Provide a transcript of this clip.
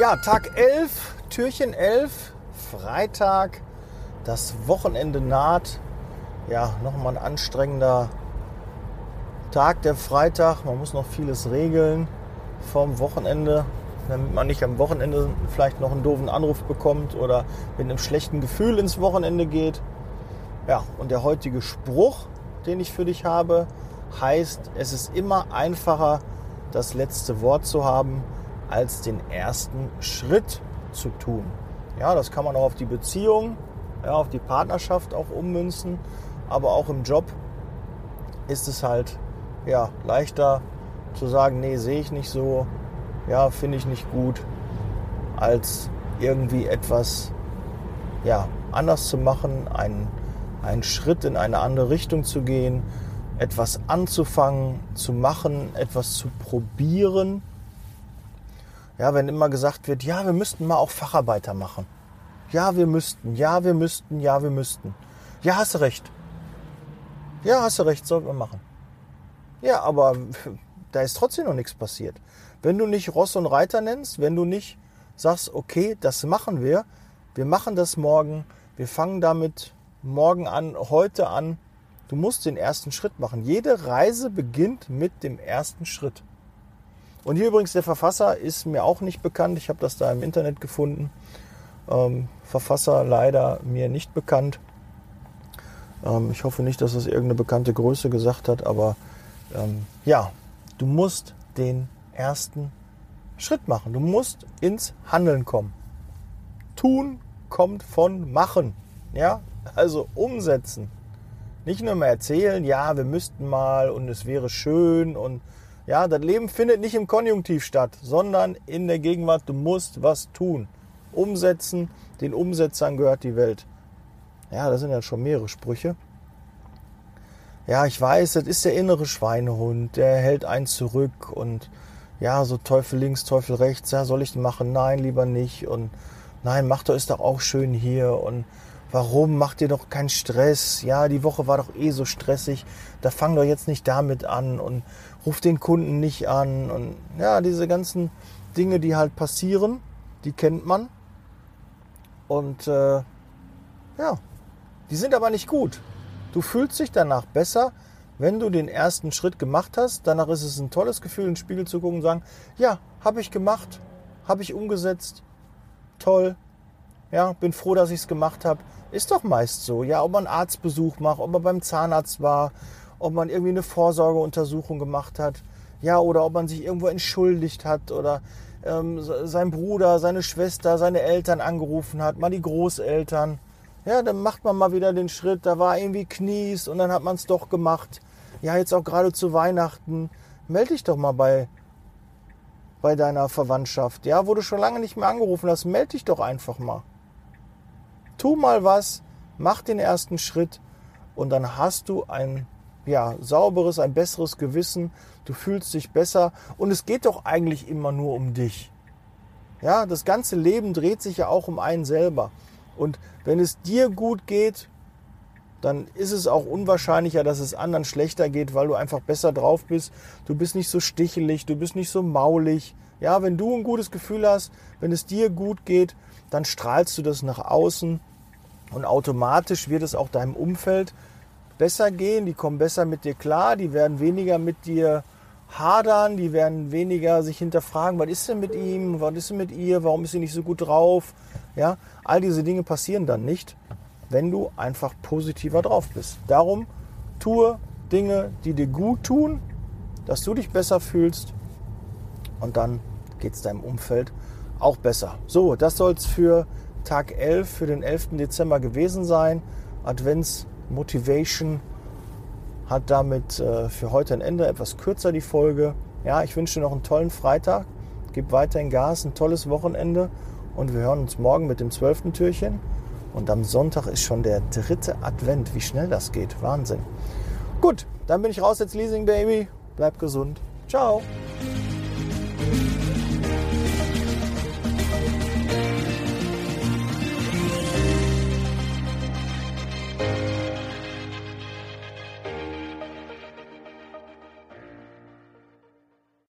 Ja, Tag 11, Türchen 11, Freitag, das Wochenende naht. Ja, nochmal ein anstrengender Tag, der Freitag. Man muss noch vieles regeln vom Wochenende, damit man nicht am Wochenende vielleicht noch einen doofen Anruf bekommt oder mit einem schlechten Gefühl ins Wochenende geht. Ja, und der heutige Spruch, den ich für dich habe, heißt, es ist immer einfacher, das letzte Wort zu haben, als den ersten Schritt zu tun. Ja, das kann man auch auf die Beziehung, ja, auf die Partnerschaft auch ummünzen, aber auch im Job ist es halt ja, leichter zu sagen, nee, sehe ich nicht so, ja, finde ich nicht gut, als irgendwie etwas ja, anders zu machen, einen, einen Schritt in eine andere Richtung zu gehen, etwas anzufangen, zu machen, etwas zu probieren ja, wenn immer gesagt wird, ja, wir müssten mal auch Facharbeiter machen. Ja, wir müssten, ja, wir müssten, ja, wir müssten. Ja, hast du recht. Ja, hast du recht, sollten wir machen. Ja, aber da ist trotzdem noch nichts passiert. Wenn du nicht Ross und Reiter nennst, wenn du nicht sagst, okay, das machen wir, wir machen das morgen, wir fangen damit morgen an, heute an, du musst den ersten Schritt machen. Jede Reise beginnt mit dem ersten Schritt. Und hier übrigens der Verfasser ist mir auch nicht bekannt. Ich habe das da im Internet gefunden. Ähm, Verfasser leider mir nicht bekannt. Ähm, ich hoffe nicht, dass das irgendeine bekannte Größe gesagt hat, aber ähm, ja, du musst den ersten Schritt machen. Du musst ins Handeln kommen. Tun kommt von machen. Ja, also umsetzen. Nicht nur mal erzählen, ja, wir müssten mal und es wäre schön und ja, das Leben findet nicht im Konjunktiv statt, sondern in der Gegenwart. Du musst was tun. Umsetzen, den Umsetzern gehört die Welt. Ja, das sind ja schon mehrere Sprüche. Ja, ich weiß, das ist der innere Schweinehund, der hält einen zurück und ja, so Teufel links, Teufel rechts, ja, soll ich machen? Nein, lieber nicht und nein, mach doch, ist doch auch schön hier und warum macht ihr doch keinen Stress? Ja, die Woche war doch eh so stressig, da fang doch jetzt nicht damit an und ruf den Kunden nicht an und ja, diese ganzen Dinge, die halt passieren, die kennt man. Und äh, ja, die sind aber nicht gut. Du fühlst dich danach besser, wenn du den ersten Schritt gemacht hast. Danach ist es ein tolles Gefühl, in den Spiegel zu gucken und sagen, ja, habe ich gemacht, habe ich umgesetzt, toll. Ja, bin froh, dass ich es gemacht habe. Ist doch meist so. Ja, ob man Arztbesuch macht, ob man beim Zahnarzt war, ob man irgendwie eine Vorsorgeuntersuchung gemacht hat, ja, oder ob man sich irgendwo entschuldigt hat oder ähm, sein Bruder, seine Schwester, seine Eltern angerufen hat, mal die Großeltern. Ja, dann macht man mal wieder den Schritt, da war irgendwie Knies und dann hat man es doch gemacht. Ja, jetzt auch gerade zu Weihnachten. Melde dich doch mal bei, bei deiner Verwandtschaft. Ja, wo du schon lange nicht mehr angerufen hast, melde dich doch einfach mal. Tu mal was, mach den ersten Schritt und dann hast du ein ja, sauberes, ein besseres Gewissen, du fühlst dich besser und es geht doch eigentlich immer nur um dich. Ja, das ganze Leben dreht sich ja auch um einen selber. Und wenn es dir gut geht, dann ist es auch unwahrscheinlicher, dass es anderen schlechter geht, weil du einfach besser drauf bist. Du bist nicht so stichelig, du bist nicht so maulig. Ja, wenn du ein gutes Gefühl hast, wenn es dir gut geht, dann strahlst du das nach außen und automatisch wird es auch deinem Umfeld besser gehen, die kommen besser mit dir klar, die werden weniger mit dir hadern, die werden weniger sich hinterfragen, was ist denn mit ihm, was ist denn mit ihr, warum ist sie nicht so gut drauf. Ja, all diese Dinge passieren dann nicht, wenn du einfach positiver drauf bist. Darum tue Dinge, die dir gut tun, dass du dich besser fühlst und dann geht es deinem Umfeld auch besser. So, das soll es für Tag 11, für den 11. Dezember gewesen sein. Advents Motivation hat damit äh, für heute ein Ende. Etwas kürzer die Folge. Ja, ich wünsche dir noch einen tollen Freitag. Gib weiterhin Gas, ein tolles Wochenende. Und wir hören uns morgen mit dem zwölften Türchen. Und am Sonntag ist schon der dritte Advent. Wie schnell das geht. Wahnsinn. Gut, dann bin ich raus jetzt, Leasing Baby. Bleib gesund. Ciao.